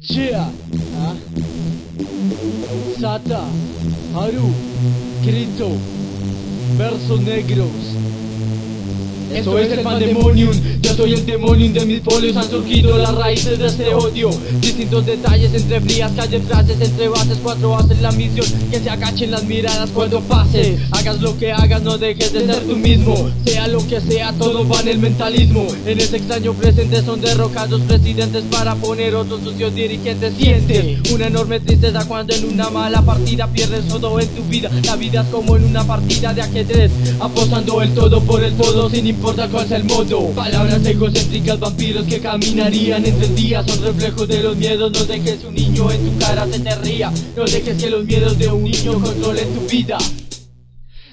¿Ah? Sata, Haru, Krito, versos negros. Eso es el pandemonium, yo soy el demonium de mis folios. Han surgido las raíces de este odio. Distintos detalles entre frías calles, frases Entre bases, cuatro bases, la misión. Que se agachen las miradas cuando pase. Hagas lo que hagas, no dejes de ser tú mismo Lo que sea, todo va en el mentalismo. En ese extraño presente son derrocados presidentes Para poner otros sucios dirigentes. Siente una enorme tristeza cuando en una mala partida Pierdes todo en tu vida. La vida es como en una partida de ajedrez Apostando el todo por el todo sin importar importa cuál sea el modo. Palabras egocéntricas, vampiros que caminarían entre días Son reflejos de los miedos, no dejes un niño en tu cara se te ría. No dejes que los miedos de un niño controlen tu vida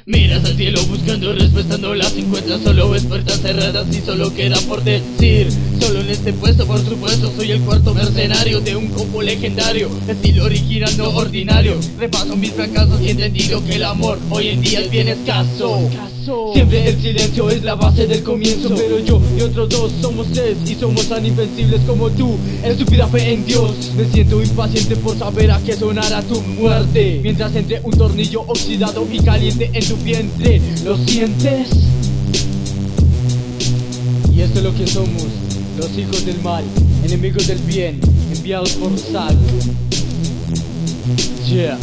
Miras al cielo buscando respuestas, no las encuentras Solo ves puertas cerradas y solo queda por decir Solo en este puesto, por supuesto, soy el cuarto mercenario De un combo legendario, estilo original, no ordinario. Repaso mis fracasos y he entendido que el amor hoy en día es bien escaso. Siempre el silencio es la base del comienzo Pero yo y otros dos somos tres Y somos tan invencibles como tú. Estúpida fe en Dios Me siento impaciente por saber a qué sonará tu muerte. Mientras entre un tornillo oxidado y caliente en tu vientre ¿Lo sientes? Y esto es lo que somos Los hijos del mal Enemigos del bien Enviados por Zack Yeah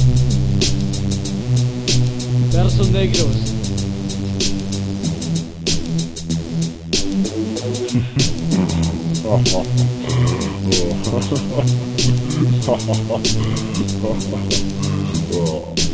Versos negros.